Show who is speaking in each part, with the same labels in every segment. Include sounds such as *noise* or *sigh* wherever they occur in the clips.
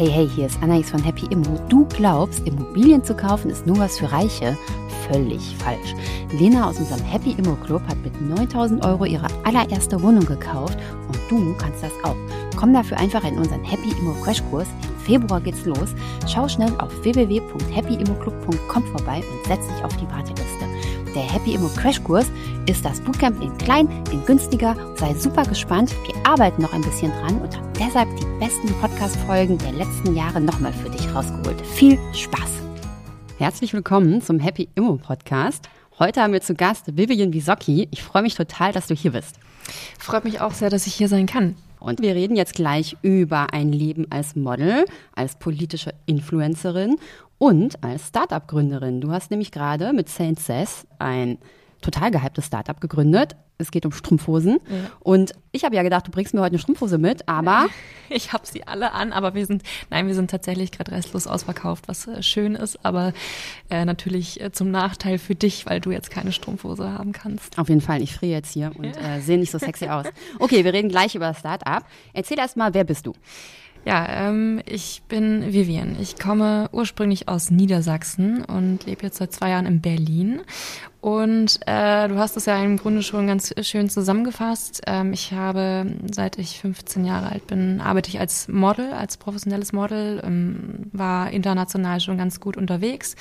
Speaker 1: Hey, hey, hier ist Anais von Happy Immo. Du glaubst, Immobilien zu kaufen ist nur was für Reiche? Völlig falsch. Lena aus unserem Happy Immo Club hat mit 9000 Euro ihre allererste Wohnung gekauft und du kannst das auch. Komm dafür einfach in unseren Happy Immo Crashkurs. Im Februar geht's los. Schau schnell auf www.happyimmoclub.com vorbei und setz dich auf die Warteliste. Der Happy Immo Crashkurs ist das Bootcamp in klein, in günstiger. Sei super gespannt. Wir arbeiten noch ein bisschen dran und haben deshalb die besten Podcast-Folgen der letzten Jahre nochmal für dich rausgeholt. Viel Spaß! Herzlich willkommen zum Happy Immo Podcast. Heute haben wir zu Gast Vivian Wisocki. Ich freue mich total, dass du hier bist.
Speaker 2: Freut mich auch sehr, dass ich hier sein kann.
Speaker 1: Und wir reden jetzt gleich über ein Leben als Model, als politische Influencerin und als Startup-Gründerin. Du hast nämlich gerade mit Saint Sass ein total gehyptes Startup gegründet. Es geht um Strumpfhosen. Ja. Und ich habe ja gedacht, du bringst mir heute eine Strumpfhose mit, aber. *laughs*
Speaker 2: Ich habe sie alle an, aber wir sind, nein, wir sind tatsächlich gerade restlos ausverkauft, was äh, schön ist, aber äh, natürlich äh, zum Nachteil für dich, weil du jetzt keine Strumpfhose haben kannst.
Speaker 1: Auf jeden Fall, ich friere jetzt hier und äh, sehe nicht so sexy *laughs* aus. Okay, wir reden gleich über Startup. Erzähl erst mal, wer bist du?
Speaker 2: Ja, ähm, ich bin Vivian. Ich komme ursprünglich aus Niedersachsen und lebe jetzt seit zwei Jahren in Berlin und äh, du hast es ja im Grunde schon ganz schön zusammengefasst. Ähm, ich habe, seit ich 15 Jahre alt bin, arbeite ich als Model, als professionelles Model, ähm, war international schon ganz gut unterwegs.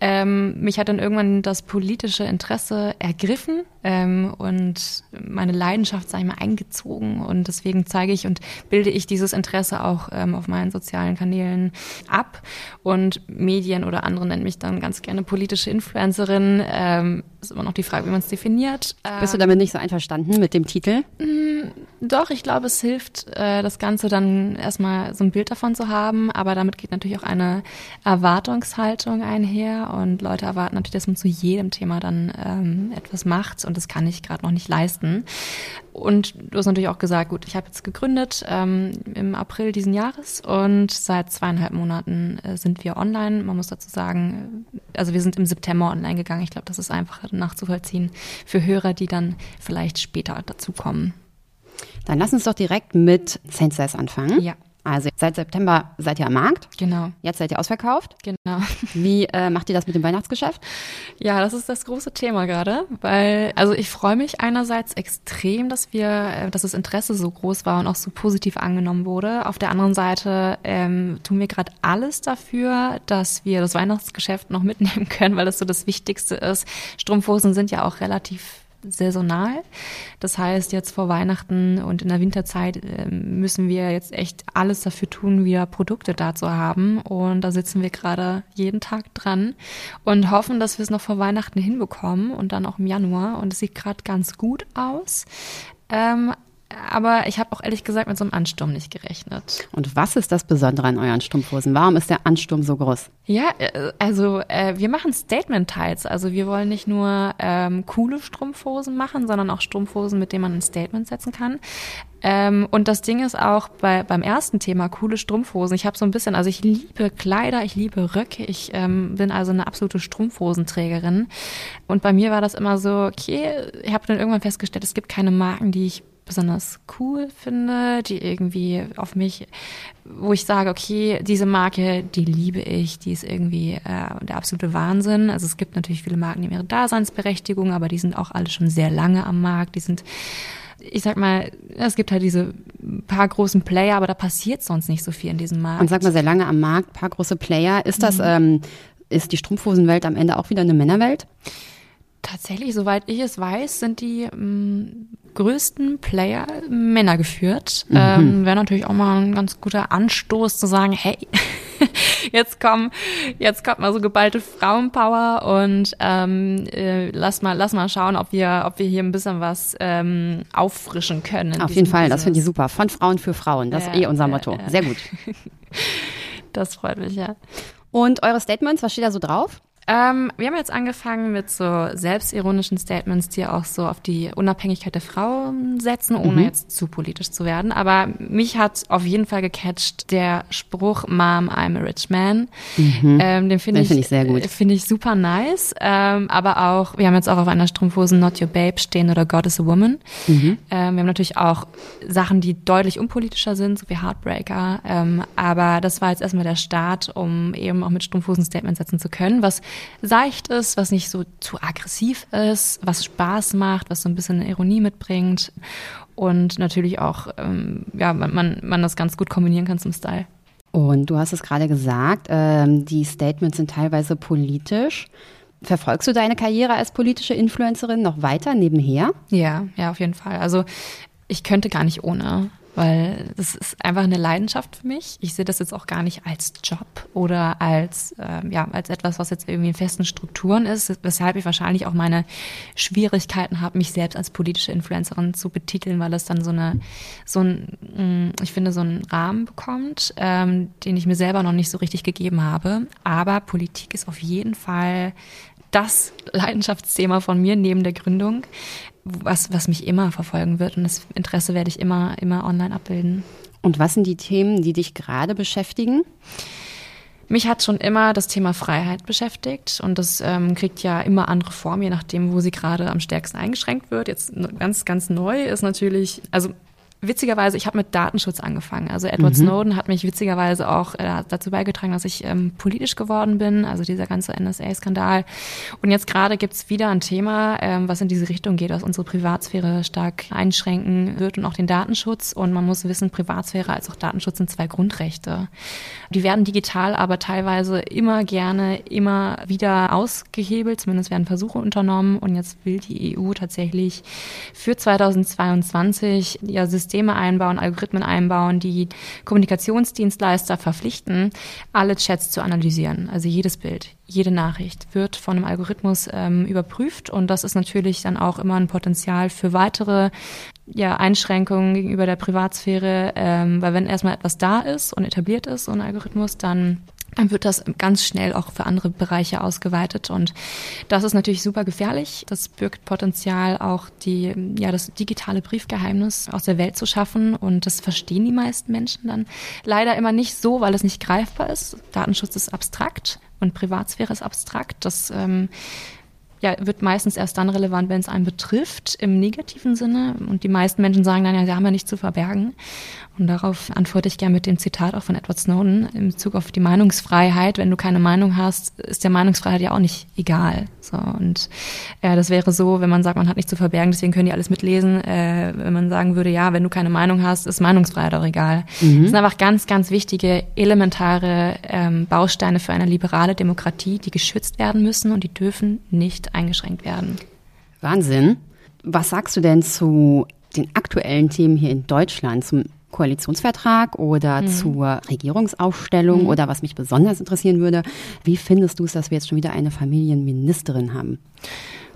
Speaker 2: Ähm, mich hat dann irgendwann das politische Interesse ergriffen ähm, und meine Leidenschaft, sag ich mal, eingezogen. Und deswegen zeige ich und bilde ich dieses Interesse auch ähm, auf meinen sozialen Kanälen ab. Und Medien oder andere nennen mich dann ganz gerne politische Influencerin. Ähm, ähm, ist immer noch die Frage, wie man es definiert.
Speaker 1: Bist du damit nicht so einverstanden mit dem Titel?
Speaker 2: Doch, ich glaube, es hilft, äh, das Ganze dann erstmal so ein Bild davon zu haben, aber damit geht natürlich auch eine Erwartungshaltung einher und Leute erwarten natürlich, dass man zu jedem Thema dann ähm, etwas macht und das kann ich gerade noch nicht leisten. Und du hast natürlich auch gesagt, gut, ich habe jetzt gegründet ähm, im April diesen Jahres und seit zweieinhalb Monaten äh, sind wir online. Man muss dazu sagen, also wir sind im September online gegangen. Ich glaube, das ist einfacher nachzuvollziehen für Hörer, die dann vielleicht später dazukommen.
Speaker 1: Dann lass uns doch direkt mit Saint Says anfangen.
Speaker 2: Ja.
Speaker 1: Also seit September seid ihr am Markt.
Speaker 2: Genau.
Speaker 1: Jetzt seid ihr ausverkauft.
Speaker 2: Genau. *laughs*
Speaker 1: Wie äh, macht ihr das mit dem Weihnachtsgeschäft?
Speaker 2: Ja, das ist das große Thema gerade, weil also ich freue mich einerseits extrem, dass wir, äh, dass das Interesse so groß war und auch so positiv angenommen wurde. Auf der anderen Seite ähm, tun wir gerade alles dafür, dass wir das Weihnachtsgeschäft noch mitnehmen *laughs* können, weil das so das Wichtigste ist. Strumpfhosen sind ja auch relativ saisonal. Das heißt, jetzt vor Weihnachten und in der Winterzeit äh, müssen wir jetzt echt alles dafür tun, wieder Produkte da zu haben. Und da sitzen wir gerade jeden Tag dran und hoffen, dass wir es noch vor Weihnachten hinbekommen und dann auch im Januar. Und es sieht gerade ganz gut aus. Ähm, aber ich habe auch ehrlich gesagt mit so einem Ansturm nicht gerechnet.
Speaker 1: Und was ist das Besondere an euren Strumpfhosen? Warum ist der Ansturm so groß?
Speaker 2: Ja, äh, also äh, wir machen Statement-Tights. Also wir wollen nicht nur ähm, coole Strumpfhosen machen, sondern auch Strumpfhosen, mit denen man ein Statement setzen kann. Ähm, und das Ding ist auch bei, beim ersten Thema, coole Strumpfhosen. Ich habe so ein bisschen, also ich liebe Kleider, ich liebe Röcke, ich ähm, bin also eine absolute Strumpfhosenträgerin. Und bei mir war das immer so, okay, ich habe dann irgendwann festgestellt, es gibt keine Marken, die ich besonders cool finde, die irgendwie auf mich, wo ich sage, okay, diese Marke, die liebe ich, die ist irgendwie äh, der absolute Wahnsinn. Also es gibt natürlich viele Marken, die haben ihre Daseinsberechtigung, aber die sind auch alle schon sehr lange am Markt. Die sind ich sag mal, es gibt halt diese paar großen Player, aber da passiert sonst nicht so viel in diesem Markt.
Speaker 1: Und sag mal, sehr lange am Markt, paar große Player. Ist das, mhm. ähm, ist die Strumpfhosenwelt am Ende auch wieder eine Männerwelt?
Speaker 2: Tatsächlich, soweit ich es weiß, sind die ähm, größten Player Männer geführt. Mhm. Ähm, Wäre natürlich auch mal ein ganz guter Anstoß zu sagen, hey, *laughs* jetzt kommen, jetzt kommt mal so geballte Frauenpower und ähm, äh, lass mal, lass mal schauen, ob wir, ob wir hier ein bisschen was ähm, auffrischen können.
Speaker 1: Auf jeden Fall, Business. das finde ich super. Von Frauen für Frauen, das ja, ist eh unser Motto. Sehr gut. *laughs*
Speaker 2: das freut mich ja.
Speaker 1: Und eure Statements, was steht da so drauf?
Speaker 2: Ähm, wir haben jetzt angefangen mit so selbstironischen Statements, die auch so auf die Unabhängigkeit der Frau setzen, ohne mhm. jetzt zu politisch zu werden. Aber mich hat auf jeden Fall gecatcht der Spruch Mom, I'm a rich man. Mhm. Ähm, den finde ich, find ich sehr gut. Finde ich super nice. Ähm, aber auch, wir haben jetzt auch auf einer Strumpfhose Not Your Babe stehen oder God is a Woman. Mhm. Ähm, wir haben natürlich auch Sachen, die deutlich unpolitischer sind, so wie Heartbreaker. Ähm, aber das war jetzt erstmal der Start, um eben auch mit Strumpfhosen Statements setzen zu können, was seicht ist, was nicht so zu aggressiv ist, was Spaß macht, was so ein bisschen Ironie mitbringt und natürlich auch, ähm, ja, man, man das ganz gut kombinieren kann zum Style.
Speaker 1: Und du hast es gerade gesagt, ähm, die Statements sind teilweise politisch. Verfolgst du deine Karriere als politische Influencerin noch weiter nebenher?
Speaker 2: Ja, ja, auf jeden Fall. Also ich könnte gar nicht ohne weil das ist einfach eine Leidenschaft für mich. Ich sehe das jetzt auch gar nicht als Job oder als, äh, ja, als etwas, was jetzt irgendwie in festen Strukturen ist, weshalb ich wahrscheinlich auch meine Schwierigkeiten habe, mich selbst als politische Influencerin zu betiteln, weil es dann so eine, so ein, mm, ich finde, so einen Rahmen bekommt, ähm, den ich mir selber noch nicht so richtig gegeben habe. Aber Politik ist auf jeden Fall das Leidenschaftsthema von mir neben der Gründung was, was mich immer verfolgen wird. Und das Interesse werde ich immer, immer online abbilden.
Speaker 1: Und was sind die Themen, die dich gerade beschäftigen?
Speaker 2: Mich hat schon immer das Thema Freiheit beschäftigt und das ähm, kriegt ja immer andere Formen, je nachdem, wo sie gerade am stärksten eingeschränkt wird. Jetzt ganz, ganz neu ist natürlich, also witzigerweise, ich habe mit Datenschutz angefangen. Also Edward mhm. Snowden hat mich witzigerweise auch äh, dazu beigetragen, dass ich ähm, politisch geworden bin, also dieser ganze NSA-Skandal. Und jetzt gerade gibt's wieder ein Thema, ähm, was in diese Richtung geht, was unsere Privatsphäre stark einschränken wird und auch den Datenschutz. Und man muss wissen, Privatsphäre als auch Datenschutz sind zwei Grundrechte. Die werden digital aber teilweise immer gerne, immer wieder ausgehebelt, zumindest werden Versuche unternommen. Und jetzt will die EU tatsächlich für 2022 ja System Systeme einbauen, Algorithmen einbauen, die Kommunikationsdienstleister verpflichten, alle Chats zu analysieren. Also jedes Bild, jede Nachricht wird von einem Algorithmus ähm, überprüft und das ist natürlich dann auch immer ein Potenzial für weitere ja, Einschränkungen gegenüber der Privatsphäre, ähm, weil wenn erstmal etwas da ist und etabliert ist, so ein Algorithmus, dann dann wird das ganz schnell auch für andere Bereiche ausgeweitet. Und das ist natürlich super gefährlich. Das birgt Potenzial, auch die, ja, das digitale Briefgeheimnis aus der Welt zu schaffen. Und das verstehen die meisten Menschen dann leider immer nicht so, weil es nicht greifbar ist. Datenschutz ist abstrakt und Privatsphäre ist abstrakt. Das ähm, ja, wird meistens erst dann relevant, wenn es einen betrifft, im negativen Sinne. Und die meisten Menschen sagen dann ja, sie haben ja nichts zu verbergen. Und darauf antworte ich gerne mit dem Zitat auch von Edward Snowden in Bezug auf die Meinungsfreiheit. Wenn du keine Meinung hast, ist der Meinungsfreiheit ja auch nicht egal. So, und äh, das wäre so, wenn man sagt, man hat nichts zu verbergen, deswegen können die alles mitlesen. Äh, wenn man sagen würde, ja, wenn du keine Meinung hast, ist Meinungsfreiheit auch egal. Mhm. Das sind einfach ganz, ganz wichtige, elementare ähm, Bausteine für eine liberale Demokratie, die geschützt werden müssen und die dürfen nicht eingeschränkt werden.
Speaker 1: Wahnsinn. Was sagst du denn zu den aktuellen Themen hier in Deutschland, zum Koalitionsvertrag oder mhm. zur Regierungsaufstellung mhm. oder was mich besonders interessieren würde, wie findest du es, dass wir jetzt schon wieder eine Familienministerin haben?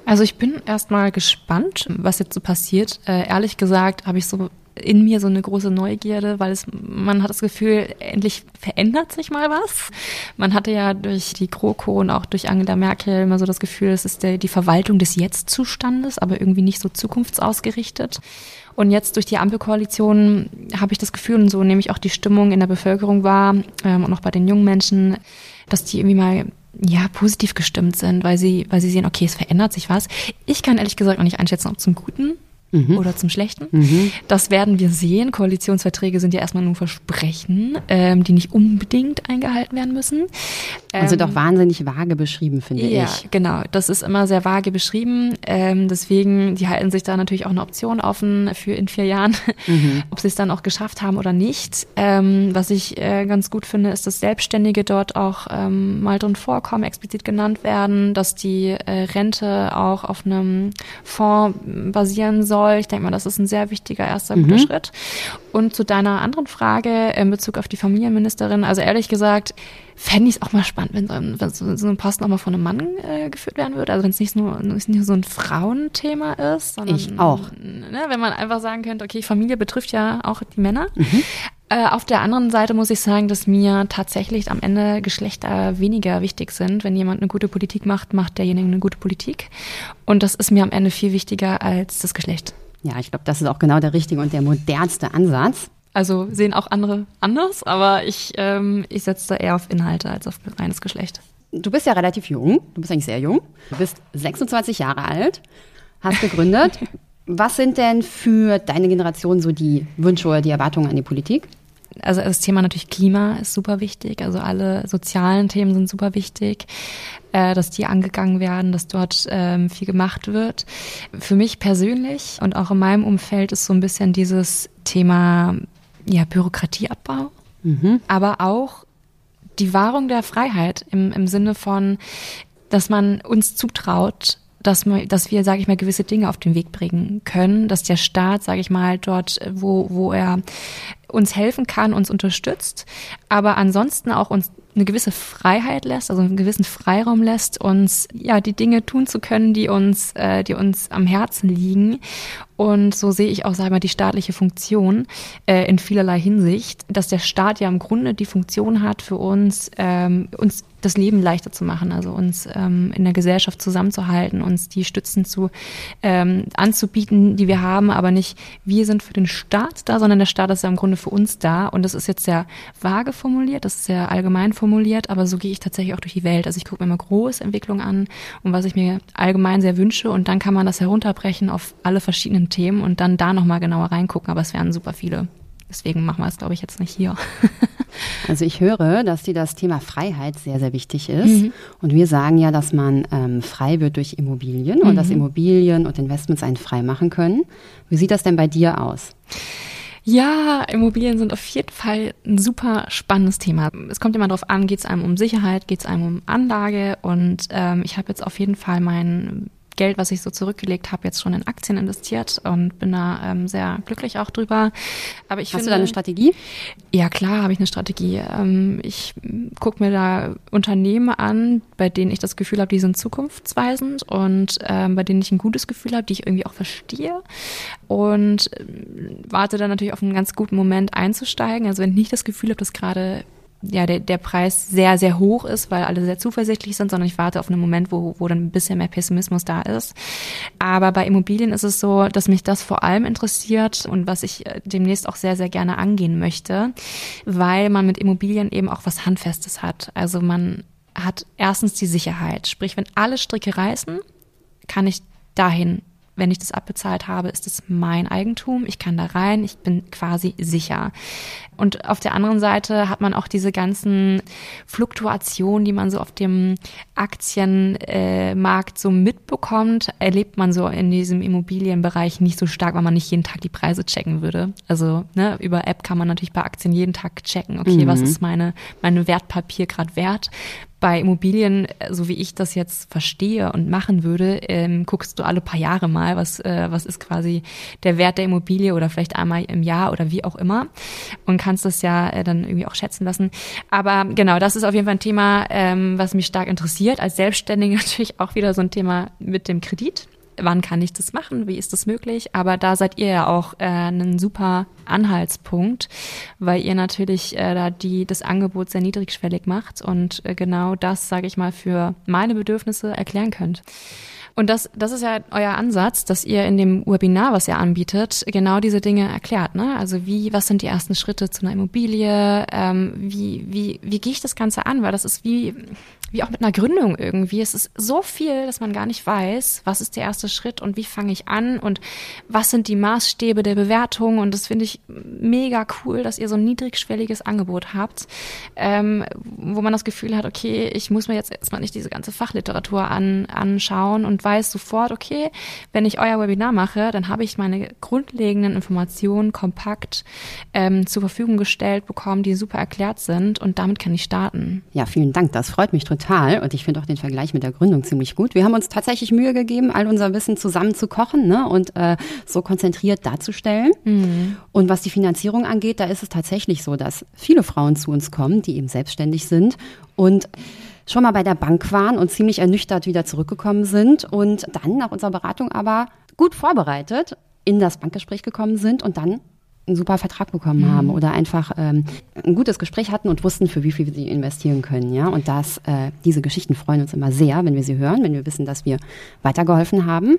Speaker 2: Also ich bin erstmal gespannt, was jetzt so passiert. Äh, ehrlich gesagt habe ich so in mir so eine große Neugierde, weil es, man hat das Gefühl, endlich verändert sich mal was. Man hatte ja durch die GroKo und auch durch Angela Merkel immer so das Gefühl, es ist die Verwaltung des Jetzt-Zustandes, aber irgendwie nicht so zukunftsausgerichtet. Und jetzt durch die Ampelkoalition habe ich das Gefühl, und so nehme ich auch die Stimmung in der Bevölkerung wahr ähm, und auch bei den jungen Menschen, dass die irgendwie mal ja positiv gestimmt sind, weil sie, weil sie sehen, okay, es verändert sich was. Ich kann ehrlich gesagt noch nicht einschätzen, ob zum Guten mhm. oder zum Schlechten. Mhm. Das werden wir sehen. Koalitionsverträge sind ja erstmal nur Versprechen, ähm, die nicht unbedingt eingehalten werden müssen.
Speaker 1: Also ähm, doch wahnsinnig vage beschrieben, finde
Speaker 2: ja,
Speaker 1: ich.
Speaker 2: Ja, genau. Das ist immer sehr vage beschrieben. Ähm, deswegen, die halten sich da natürlich auch eine Option offen für in vier Jahren, mhm. *laughs* ob sie es dann auch geschafft haben oder nicht. Ähm, was ich äh, ganz gut finde, ist, dass Selbstständige dort auch ähm, mal drin vorkommen, explizit genannt werden, dass die äh, Rente auch auf einem Fonds basieren soll soll. Ich denke mal, das ist ein sehr wichtiger erster guter mhm. Schritt. Und zu deiner anderen Frage in Bezug auf die Familienministerin, also ehrlich gesagt, fände ich es auch mal spannend, wenn so ein, wenn so ein Posten auch mal von einem Mann äh, geführt werden würde. Also wenn es nicht nur, nicht nur so ein Frauenthema ist, sondern
Speaker 1: ich auch.
Speaker 2: Ne, wenn man einfach sagen könnte, okay, Familie betrifft ja auch die Männer. Mhm. Äh, auf der anderen Seite muss ich sagen, dass mir tatsächlich am Ende Geschlechter weniger wichtig sind. Wenn jemand eine gute Politik macht, macht derjenige eine gute Politik. Und das ist mir am Ende viel wichtiger als das Geschlecht.
Speaker 1: Ja, ich glaube, das ist auch genau der richtige und der modernste Ansatz.
Speaker 2: Also sehen auch andere anders, aber ich, ähm, ich setze da eher auf Inhalte als auf reines Geschlecht.
Speaker 1: Du bist ja relativ jung, du bist eigentlich sehr jung. Du bist 26 Jahre alt, hast gegründet. *laughs* Was sind denn für deine Generation so die Wünsche oder die Erwartungen an die Politik?
Speaker 2: Also das Thema natürlich Klima ist super wichtig. Also alle sozialen Themen sind super wichtig, äh, dass die angegangen werden, dass dort ähm, viel gemacht wird. Für mich persönlich und auch in meinem Umfeld ist so ein bisschen dieses Thema ja, Bürokratieabbau, mhm. aber auch die Wahrung der Freiheit im, im Sinne von, dass man uns zutraut, dass, dass wir, sage ich mal, gewisse Dinge auf den Weg bringen können, dass der Staat, sage ich mal, dort, wo, wo er uns helfen kann, uns unterstützt, aber ansonsten auch uns eine gewisse Freiheit lässt, also einen gewissen Freiraum lässt, uns ja die Dinge tun zu können, die uns, äh, die uns am Herzen liegen. Und so sehe ich auch, sag mal, die staatliche Funktion äh, in vielerlei Hinsicht, dass der Staat ja im Grunde die Funktion hat, für uns, ähm, uns das Leben leichter zu machen, also uns ähm, in der Gesellschaft zusammenzuhalten, uns die Stützen zu ähm, anzubieten, die wir haben, aber nicht wir sind für den Staat da, sondern der Staat ist ja im Grunde für uns da. Und das ist jetzt sehr vage formuliert, das ist sehr allgemein formuliert, aber so gehe ich tatsächlich auch durch die Welt. Also ich gucke mir immer große Entwicklungen an und was ich mir allgemein sehr wünsche und dann kann man das herunterbrechen auf alle verschiedenen Themen und dann da nochmal genauer reingucken, aber es wären super viele. Deswegen machen wir es, glaube ich, jetzt nicht hier. *laughs*
Speaker 1: Also ich höre, dass dir das Thema Freiheit sehr, sehr wichtig ist. Mhm. Und wir sagen ja, dass man ähm, frei wird durch Immobilien mhm. und dass Immobilien und Investments einen frei machen können. Wie sieht das denn bei dir aus?
Speaker 2: Ja, Immobilien sind auf jeden Fall ein super spannendes Thema. Es kommt immer darauf an, geht es einem um Sicherheit, geht es einem um Anlage und ähm, ich habe jetzt auf jeden Fall meinen Geld, was ich so zurückgelegt habe, jetzt schon in Aktien investiert und bin da ähm, sehr glücklich auch drüber.
Speaker 1: Aber ich Hast finde, du da eine Strategie?
Speaker 2: Ja, klar habe ich eine Strategie. Ähm, ich gucke mir da Unternehmen an, bei denen ich das Gefühl habe, die sind zukunftsweisend und ähm, bei denen ich ein gutes Gefühl habe, die ich irgendwie auch verstehe und äh, warte dann natürlich auf einen ganz guten Moment einzusteigen. Also wenn ich nicht das Gefühl habe, dass gerade ja, der, der Preis sehr, sehr hoch ist, weil alle sehr zuversichtlich sind, sondern ich warte auf einen Moment, wo, wo dann ein bisschen mehr Pessimismus da ist. Aber bei Immobilien ist es so, dass mich das vor allem interessiert und was ich äh, demnächst auch sehr, sehr gerne angehen möchte, weil man mit Immobilien eben auch was Handfestes hat. Also man hat erstens die Sicherheit, sprich, wenn alle Stricke reißen, kann ich dahin wenn ich das abbezahlt habe, ist es mein Eigentum. Ich kann da rein, ich bin quasi sicher. Und auf der anderen Seite hat man auch diese ganzen Fluktuationen, die man so auf dem Aktienmarkt so mitbekommt, erlebt man so in diesem Immobilienbereich nicht so stark, weil man nicht jeden Tag die Preise checken würde. Also ne, über App kann man natürlich bei Aktien jeden Tag checken, okay, mhm. was ist meine, meine Wertpapier gerade wert bei Immobilien, so wie ich das jetzt verstehe und machen würde, ähm, guckst du alle paar Jahre mal, was, äh, was ist quasi der Wert der Immobilie oder vielleicht einmal im Jahr oder wie auch immer und kannst das ja äh, dann irgendwie auch schätzen lassen. Aber genau, das ist auf jeden Fall ein Thema, ähm, was mich stark interessiert. Als Selbstständige *laughs* natürlich auch wieder so ein Thema mit dem Kredit wann kann ich das machen, wie ist das möglich? Aber da seid ihr ja auch äh, ein super Anhaltspunkt, weil ihr natürlich äh, da die das Angebot sehr niedrigschwellig macht und äh, genau das, sage ich mal, für meine Bedürfnisse erklären könnt. Und das, das ist ja euer Ansatz, dass ihr in dem Webinar, was ihr anbietet, genau diese Dinge erklärt. Ne? Also wie, was sind die ersten Schritte zu einer Immobilie? Ähm, wie, wie, wie gehe ich das Ganze an? Weil das ist wie, wie auch mit einer Gründung irgendwie. Es ist so viel, dass man gar nicht weiß, was ist der erste Schritt und wie fange ich an und was sind die Maßstäbe der Bewertung. Und das finde ich mega cool, dass ihr so ein niedrigschwelliges Angebot habt, ähm, wo man das Gefühl hat, okay, ich muss mir jetzt erstmal nicht diese ganze Fachliteratur an, anschauen und weiß sofort, okay, wenn ich euer Webinar mache, dann habe ich meine grundlegenden Informationen kompakt ähm, zur Verfügung gestellt bekommen, die super erklärt sind und damit kann ich starten.
Speaker 1: Ja, vielen Dank. Das freut mich total total. Und ich finde auch den Vergleich mit der Gründung ziemlich gut. Wir haben uns tatsächlich Mühe gegeben, all unser Wissen zusammen zu kochen ne? und äh, so konzentriert darzustellen. Mhm. Und was die Finanzierung angeht, da ist es tatsächlich so, dass viele Frauen zu uns kommen, die eben selbstständig sind und schon mal bei der Bank waren und ziemlich ernüchtert wieder zurückgekommen sind und dann nach unserer Beratung aber gut vorbereitet in das Bankgespräch gekommen sind und dann einen super Vertrag bekommen mhm. haben oder einfach ähm, ein gutes Gespräch hatten und wussten, für wie viel sie investieren können. Ja, und das, äh, diese Geschichten freuen uns immer sehr, wenn wir sie hören, wenn wir wissen, dass wir weitergeholfen haben.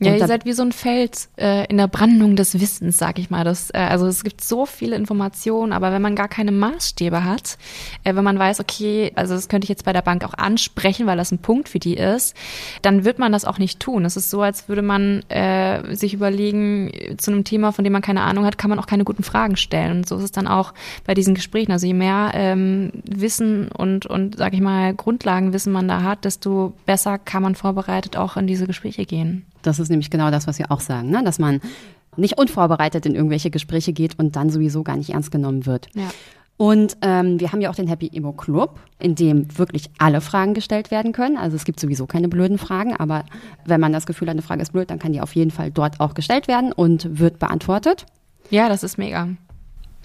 Speaker 2: Ja, ihr seid wie so ein Feld äh, in der Brandung des Wissens, sag ich mal. Das, äh, also es gibt so viele Informationen, aber wenn man gar keine Maßstäbe hat, äh, wenn man weiß, okay, also das könnte ich jetzt bei der Bank auch ansprechen, weil das ein Punkt für die ist, dann wird man das auch nicht tun. Es ist so, als würde man äh, sich überlegen, zu einem Thema, von dem man keine Ahnung hat, kann man auch keine guten Fragen stellen. Und so ist es dann auch bei diesen Gesprächen. Also je mehr ähm, Wissen und, und sag ich mal, Grundlagenwissen man da hat, desto besser kann man vorbereitet auch in diese Gespräche gehen.
Speaker 1: Das ist nämlich genau das, was wir auch sagen, ne? dass man nicht unvorbereitet in irgendwelche Gespräche geht und dann sowieso gar nicht ernst genommen wird. Ja. Und ähm, wir haben ja auch den Happy Emo Club, in dem wirklich alle Fragen gestellt werden können. Also es gibt sowieso keine blöden Fragen, aber wenn man das Gefühl hat, eine Frage ist blöd, dann kann die auf jeden Fall dort auch gestellt werden und wird beantwortet.
Speaker 2: Ja, das ist mega.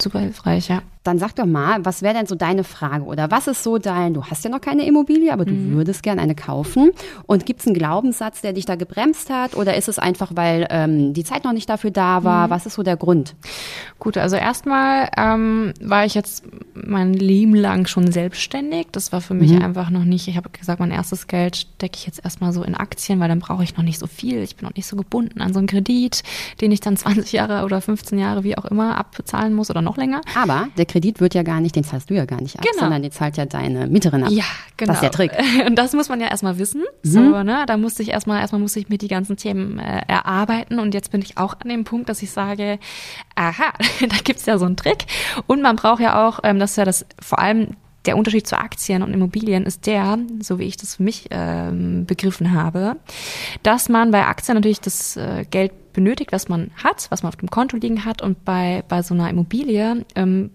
Speaker 2: Super hilfreich, ja.
Speaker 1: Dann sag doch mal, was wäre denn so deine Frage oder was ist so dein, du hast ja noch keine Immobilie, aber du mhm. würdest gerne eine kaufen und gibt es einen Glaubenssatz, der dich da gebremst hat oder ist es einfach, weil ähm, die Zeit noch nicht dafür da war? Mhm. Was ist so der Grund?
Speaker 2: Gut, also erstmal ähm, war ich jetzt mein Leben lang schon selbstständig. Das war für mich mhm. einfach noch nicht, ich habe gesagt, mein erstes Geld stecke ich jetzt erstmal so in Aktien, weil dann brauche ich noch nicht so viel. Ich bin noch nicht so gebunden an so einen Kredit, den ich dann *laughs* 20 Jahre oder 15 Jahre, wie auch immer, abbezahlen muss oder noch länger.
Speaker 1: Aber der Kredit wird ja gar nicht, den zahlst du ja gar nicht ab, genau. sondern den zahlt ja deine Mieterin ab.
Speaker 2: Ja, genau.
Speaker 1: Das ist der Trick.
Speaker 2: Und das muss man ja erstmal wissen. Mhm. So, ne? Da musste ich erstmal, erstmal musste ich mir die ganzen Themen äh, erarbeiten. Und jetzt bin ich auch an dem Punkt, dass ich sage, aha, *laughs* da gibt's ja so einen Trick. Und man braucht ja auch, ähm, das ist ja das vor allem der Unterschied zu Aktien und Immobilien ist der, so wie ich das für mich ähm, begriffen habe, dass man bei Aktien natürlich das äh, Geld benötigt, was man hat, was man auf dem Konto liegen hat und bei, bei so einer Immobilie ähm,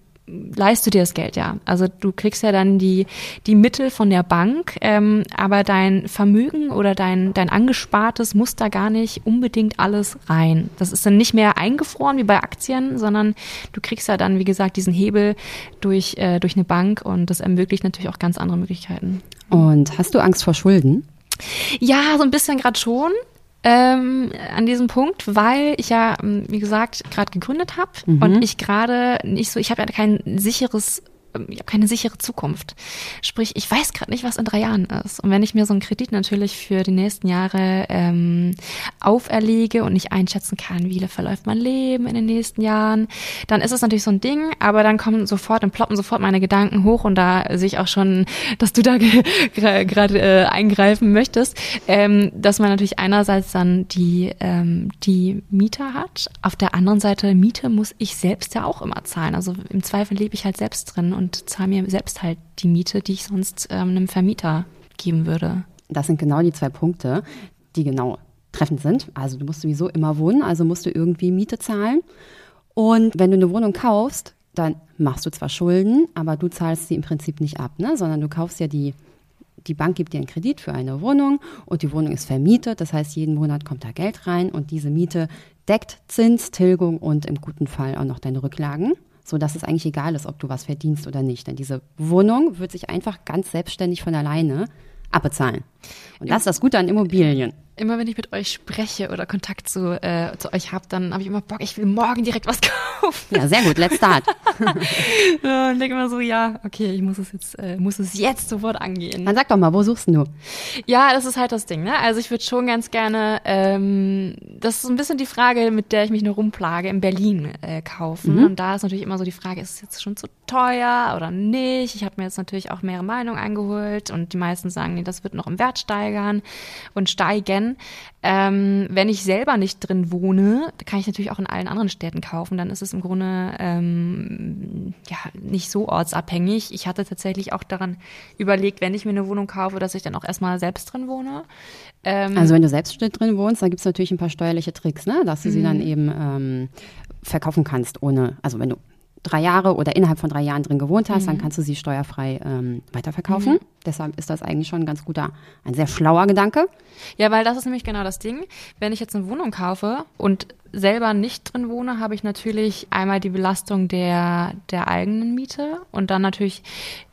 Speaker 2: leist du dir das Geld ja. Also du kriegst ja dann die, die Mittel von der Bank, ähm, aber dein Vermögen oder dein, dein Angespartes muss da gar nicht unbedingt alles rein. Das ist dann nicht mehr eingefroren wie bei Aktien, sondern du kriegst ja dann, wie gesagt, diesen Hebel durch, äh, durch eine Bank und das ermöglicht natürlich auch ganz andere Möglichkeiten.
Speaker 1: Und hast du Angst vor Schulden?
Speaker 2: Ja, so ein bisschen gerade schon ähm, an diesem Punkt, weil ich ja, ähm, wie gesagt, gerade gegründet habe mhm. und ich gerade nicht so, ich habe ja kein sicheres ich habe keine sichere Zukunft. Sprich, ich weiß gerade nicht, was in drei Jahren ist. Und wenn ich mir so einen Kredit natürlich für die nächsten Jahre ähm, auferlege und nicht einschätzen kann, wie verläuft mein Leben in den nächsten Jahren, dann ist es natürlich so ein Ding, aber dann kommen sofort, dann ploppen sofort meine Gedanken hoch und da sehe ich auch schon, dass du da gerade äh, eingreifen möchtest, ähm, dass man natürlich einerseits dann die, ähm, die Mieter hat, auf der anderen Seite Miete muss ich selbst ja auch immer zahlen. Also im Zweifel lebe ich halt selbst drin und zahle mir selbst halt die Miete, die ich sonst ähm, einem Vermieter geben würde.
Speaker 1: Das sind genau die zwei Punkte, die genau treffend sind. Also du musst sowieso immer wohnen, also musst du irgendwie Miete zahlen. Und wenn du eine Wohnung kaufst, dann machst du zwar Schulden, aber du zahlst sie im Prinzip nicht ab, ne? sondern du kaufst ja die, die Bank gibt dir einen Kredit für eine Wohnung und die Wohnung ist vermietet. Das heißt, jeden Monat kommt da Geld rein und diese Miete deckt Zins, Tilgung und im guten Fall auch noch deine Rücklagen so dass es eigentlich egal ist, ob du was verdienst oder nicht. Denn diese Wohnung wird sich einfach ganz selbstständig von alleine abbezahlen. Und das ist das Gute an Immobilien
Speaker 2: immer wenn ich mit euch spreche oder Kontakt zu, äh, zu euch habe, dann habe ich immer Bock, ich will morgen direkt was *laughs* kaufen.
Speaker 1: Ja, sehr gut, let's start. *laughs*
Speaker 2: und denke immer so, ja, okay, ich muss es jetzt, äh, muss es jetzt sofort angehen.
Speaker 1: Dann sag doch mal, wo suchst du?
Speaker 2: Ja, das ist halt das Ding, ne? Also ich würde schon ganz gerne, ähm, das ist ein bisschen die Frage, mit der ich mich nur rumplage, in Berlin äh, kaufen. Mhm. Und da ist natürlich immer so die Frage, ist es jetzt schon zu teuer oder nicht? Ich habe mir jetzt natürlich auch mehrere Meinungen eingeholt und die meisten sagen, nee, das wird noch im Wert steigern und steigen. Ähm, wenn ich selber nicht drin wohne, kann ich natürlich auch in allen anderen Städten kaufen. Dann ist es im Grunde ähm, ja nicht so ortsabhängig. Ich hatte tatsächlich auch daran überlegt, wenn ich mir eine Wohnung kaufe, dass ich dann auch erstmal selbst drin wohne.
Speaker 1: Ähm, also wenn du selbst drin wohnst, dann gibt es natürlich ein paar steuerliche Tricks, ne? dass du sie dann mhm. eben ähm, verkaufen kannst, ohne, also wenn du drei Jahre oder innerhalb von drei Jahren drin gewohnt hast, mhm. dann kannst du sie steuerfrei ähm, weiterverkaufen. Mhm. Deshalb ist das eigentlich schon ein ganz guter, ein sehr schlauer Gedanke.
Speaker 2: Ja, weil das ist nämlich genau das Ding. Wenn ich jetzt eine Wohnung kaufe und selber nicht drin wohne, habe ich natürlich einmal die Belastung der, der eigenen Miete und dann natürlich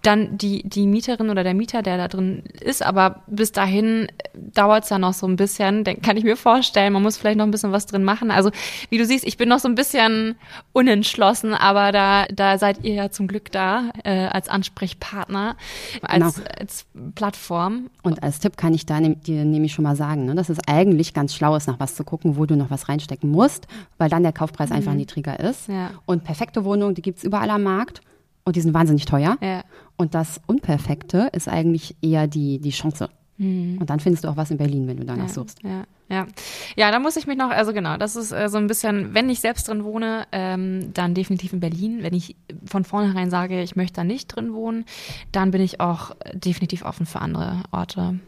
Speaker 2: dann die, die Mieterin oder der Mieter, der da drin ist. Aber bis dahin dauert es ja noch so ein bisschen. Dann kann ich mir vorstellen, man muss vielleicht noch ein bisschen was drin machen. Also wie du siehst, ich bin noch so ein bisschen unentschlossen, aber da, da seid ihr ja zum Glück da äh, als Ansprechpartner, als, genau. Als Plattform.
Speaker 1: Und als Tipp kann ich da ne, dir nämlich schon mal sagen, ne, dass es eigentlich ganz schlau ist, nach was zu gucken, wo du noch was reinstecken musst, weil dann der Kaufpreis mhm. einfach niedriger ist. Ja. Und perfekte Wohnungen, die gibt's überall am Markt und die sind wahnsinnig teuer. Ja. Und das Unperfekte ist eigentlich eher die, die Chance. Mhm. Und dann findest du auch was in Berlin, wenn du danach
Speaker 2: ja,
Speaker 1: suchst.
Speaker 2: Ja, ja. Ja, da muss ich mich noch, also genau, das ist äh, so ein bisschen, wenn ich selbst drin wohne, ähm, dann definitiv in Berlin. Wenn ich von vornherein sage, ich möchte da nicht drin wohnen, dann bin ich auch definitiv offen für andere Orte.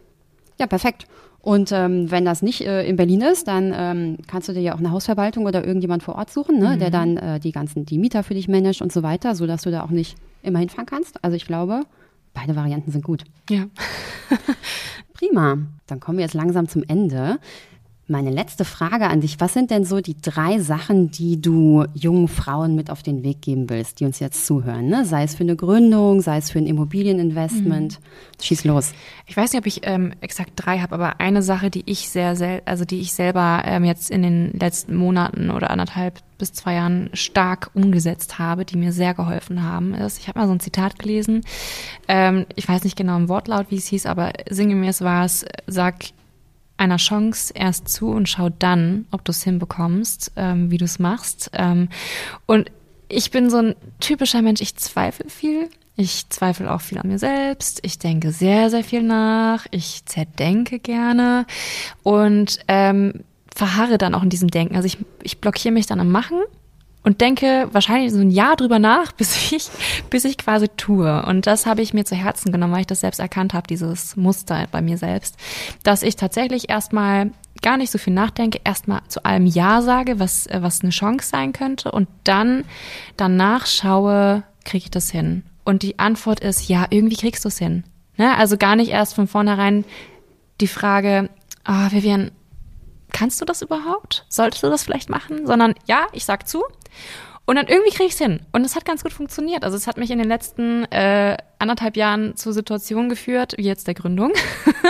Speaker 1: Ja, perfekt. Und ähm, wenn das nicht äh, in Berlin ist, dann ähm, kannst du dir ja auch eine Hausverwaltung oder irgendjemand vor Ort suchen, ne, mhm. der dann äh, die ganzen, die Mieter für dich managt und so weiter, sodass du da auch nicht immer hinfahren kannst. Also ich glaube, beide Varianten sind gut.
Speaker 2: Ja. *laughs*
Speaker 1: Prima. Dann kommen wir jetzt langsam zum Ende. Meine letzte Frage an dich. Was sind denn so die drei Sachen, die du jungen Frauen mit auf den Weg geben willst, die uns jetzt zuhören? Ne? Sei es für eine Gründung, sei es für ein Immobilieninvestment. Mhm. Schieß los.
Speaker 2: Ich weiß nicht, ob ich ähm, exakt drei habe, aber eine Sache, die ich sehr, sehr, also die ich selber ähm, jetzt in den letzten Monaten oder anderthalb bis zwei Jahren stark umgesetzt habe, die mir sehr geholfen haben, ist, ich habe mal so ein Zitat gelesen, ähm, ich weiß nicht genau im Wortlaut, wie es hieß, aber sinngemäß war es, sag einer Chance erst zu und schau dann, ob du es hinbekommst, ähm, wie du es machst. Ähm, und ich bin so ein typischer Mensch, ich zweifle viel. Ich zweifle auch viel an mir selbst. Ich denke sehr, sehr viel nach. Ich zerdenke gerne und ähm, verharre dann auch in diesem Denken. Also ich, ich blockiere mich dann am Machen und denke wahrscheinlich so ein Jahr drüber nach, *laughs* bis ich, bis ich quasi tue. Und das habe ich mir zu Herzen genommen, weil ich das selbst erkannt habe, dieses Muster bei mir selbst, dass ich tatsächlich erstmal gar nicht so viel nachdenke, erstmal zu allem Ja sage, was, was eine Chance sein könnte und dann danach schaue, kriege ich das hin? Und die Antwort ist, ja, irgendwie kriegst du es hin. Ne? Also gar nicht erst von vornherein die Frage, ah, oh, Vivian, kannst du das überhaupt? Solltest du das vielleicht machen? Sondern ja, ich sag zu. Und dann irgendwie kriege ich es hin. Und es hat ganz gut funktioniert. Also es hat mich in den letzten äh, anderthalb Jahren zu Situationen geführt, wie jetzt der Gründung.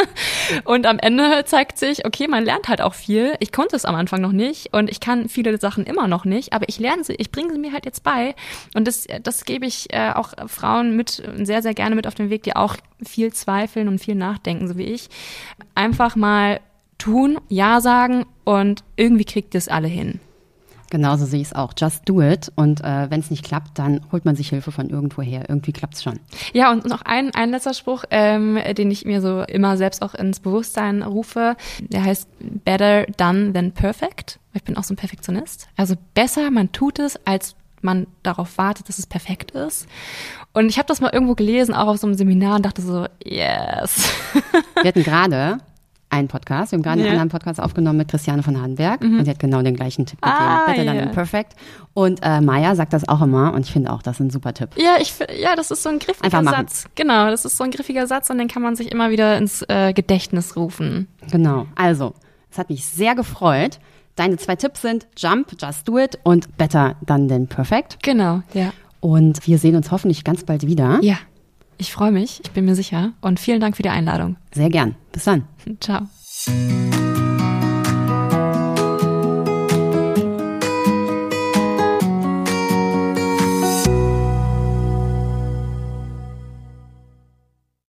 Speaker 2: *laughs* und am Ende zeigt sich, okay, man lernt halt auch viel. Ich konnte es am Anfang noch nicht und ich kann viele Sachen immer noch nicht, aber ich lerne sie, ich bringe sie mir halt jetzt bei. Und das, das gebe ich äh, auch Frauen mit sehr, sehr gerne mit auf den Weg, die auch viel zweifeln und viel nachdenken, so wie ich. Einfach mal tun, Ja sagen und irgendwie kriegt es alle hin.
Speaker 1: Genauso sehe ich es auch. Just do it. Und äh, wenn es nicht klappt, dann holt man sich Hilfe von irgendwoher. Irgendwie klappt es schon.
Speaker 2: Ja, und noch ein, ein letzter Spruch, ähm, den ich mir so immer selbst auch ins Bewusstsein rufe. Der heißt Better done than perfect. Ich bin auch so ein Perfektionist. Also besser, man tut es, als man darauf wartet, dass es perfekt ist. Und ich habe das mal irgendwo gelesen, auch auf so einem Seminar und dachte so, yes.
Speaker 1: Wir hatten gerade einen Podcast. Wir haben gerade ja. einen anderen Podcast aufgenommen mit Christiane von Hardenberg mhm. und die hat genau den gleichen Tipp gegeben. Ah, Better yeah. than perfect. Und äh, Maya sagt das auch immer und ich finde auch, das ist ein super Tipp.
Speaker 2: Ja, ich ja, das ist so ein griffiger Satz. Genau, das ist so ein griffiger Satz und den kann man sich immer wieder ins äh, Gedächtnis rufen.
Speaker 1: Genau. Also, es hat mich sehr gefreut. Deine zwei Tipps sind Jump, Just Do It und Better Than Than Perfect.
Speaker 2: Genau, ja.
Speaker 1: Und wir sehen uns hoffentlich ganz bald wieder.
Speaker 2: Ja. Ich freue mich, ich bin mir sicher. Und vielen Dank für die Einladung.
Speaker 1: Sehr gern. Bis dann.
Speaker 2: Ciao.